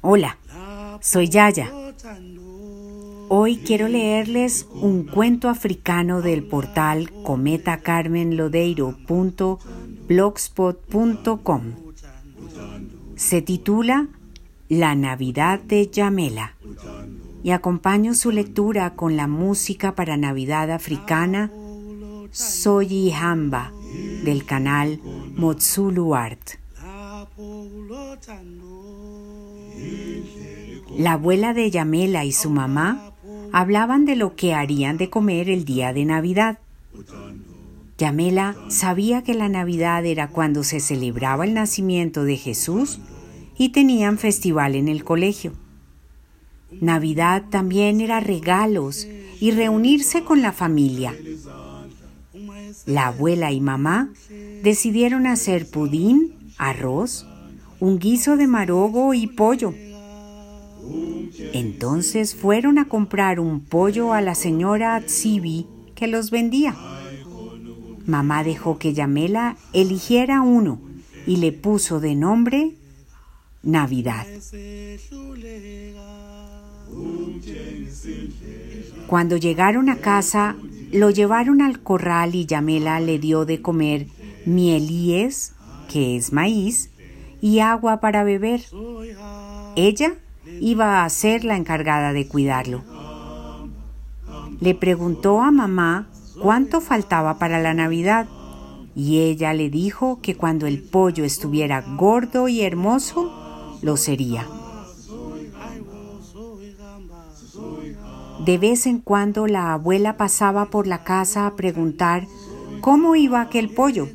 Hola, soy Yaya. Hoy quiero leerles un cuento africano del portal cometacarmenlodeiro.blogspot.com. Se titula La Navidad de Yamela y acompaño su lectura con la música para Navidad africana Soy Hamba del canal Motsulu Art. La abuela de Yamela y su mamá hablaban de lo que harían de comer el día de Navidad. Yamela sabía que la Navidad era cuando se celebraba el nacimiento de Jesús y tenían festival en el colegio. Navidad también era regalos y reunirse con la familia. La abuela y mamá decidieron hacer pudín, arroz, un guiso de marogo y pollo. Entonces fueron a comprar un pollo a la señora Tsibi que los vendía. Mamá dejó que Yamela eligiera uno y le puso de nombre Navidad. Cuando llegaron a casa, lo llevaron al corral y Yamela le dio de comer mielíes, que es maíz, y agua para beber. Ella iba a ser la encargada de cuidarlo. Le preguntó a mamá cuánto faltaba para la Navidad y ella le dijo que cuando el pollo estuviera gordo y hermoso, lo sería. De vez en cuando la abuela pasaba por la casa a preguntar cómo iba aquel pollo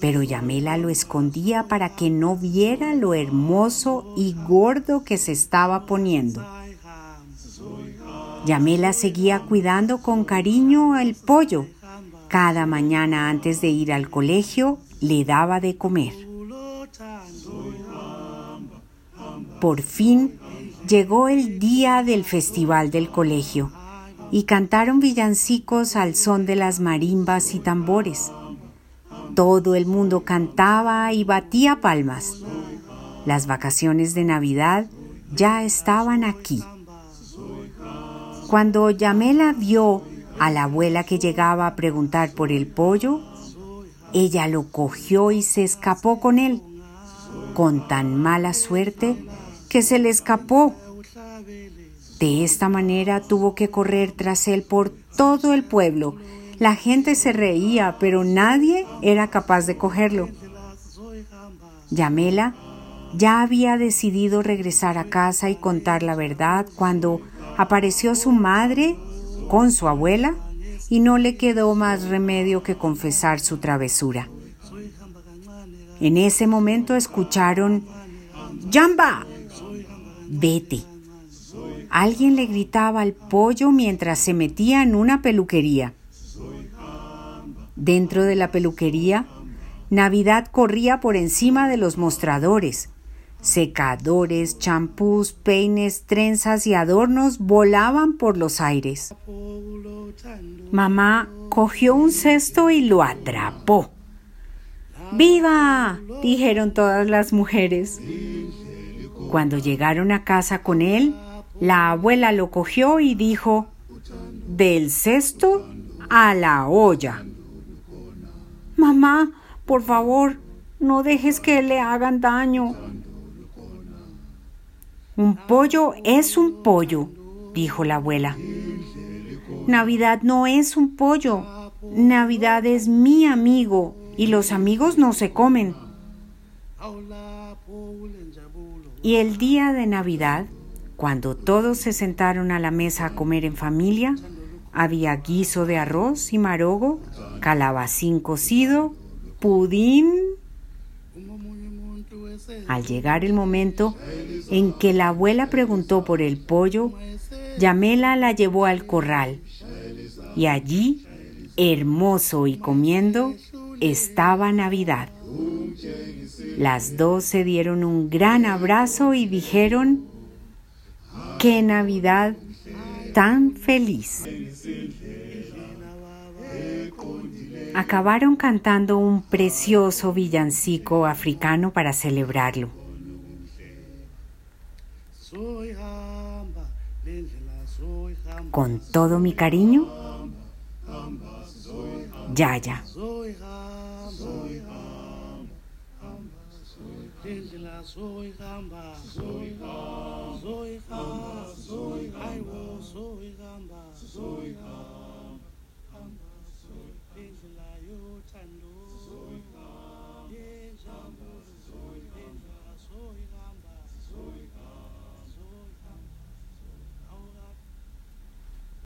pero Yamela lo escondía para que no viera lo hermoso y gordo que se estaba poniendo. Yamela seguía cuidando con cariño al pollo. Cada mañana antes de ir al colegio le daba de comer. Por fin llegó el día del festival del colegio y cantaron villancicos al son de las marimbas y tambores. Todo el mundo cantaba y batía palmas. Las vacaciones de Navidad ya estaban aquí. Cuando Yamela vio a la abuela que llegaba a preguntar por el pollo, ella lo cogió y se escapó con él, con tan mala suerte que se le escapó. De esta manera tuvo que correr tras él por todo el pueblo la gente se reía, pero nadie era capaz de cogerlo. Yamela ya había decidido regresar a casa y contar la verdad cuando apareció su madre con su abuela y no le quedó más remedio que confesar su travesura. En ese momento escucharon ¡Yamba! Vete. Alguien le gritaba al pollo mientras se metía en una peluquería. Dentro de la peluquería, Navidad corría por encima de los mostradores. Secadores, champús, peines, trenzas y adornos volaban por los aires. Mamá cogió un cesto y lo atrapó. ¡Viva! dijeron todas las mujeres. Cuando llegaron a casa con él, la abuela lo cogió y dijo, del cesto a la olla. Mamá, por favor, no dejes que le hagan daño. Un pollo es un pollo, dijo la abuela. Navidad no es un pollo. Navidad es mi amigo y los amigos no se comen. Y el día de Navidad, cuando todos se sentaron a la mesa a comer en familia, había guiso de arroz y marogo, calabacín cocido, pudín. Al llegar el momento en que la abuela preguntó por el pollo, Yamela la llevó al corral y allí, hermoso y comiendo, estaba Navidad. Las dos se dieron un gran abrazo y dijeron, ¡qué Navidad tan feliz! Acabaron cantando un precioso villancico africano para celebrarlo. Con todo mi cariño, Yaya. indlela zoyihamba zoyihamba zoyihamba ayiwo zoyihamba zoyihamba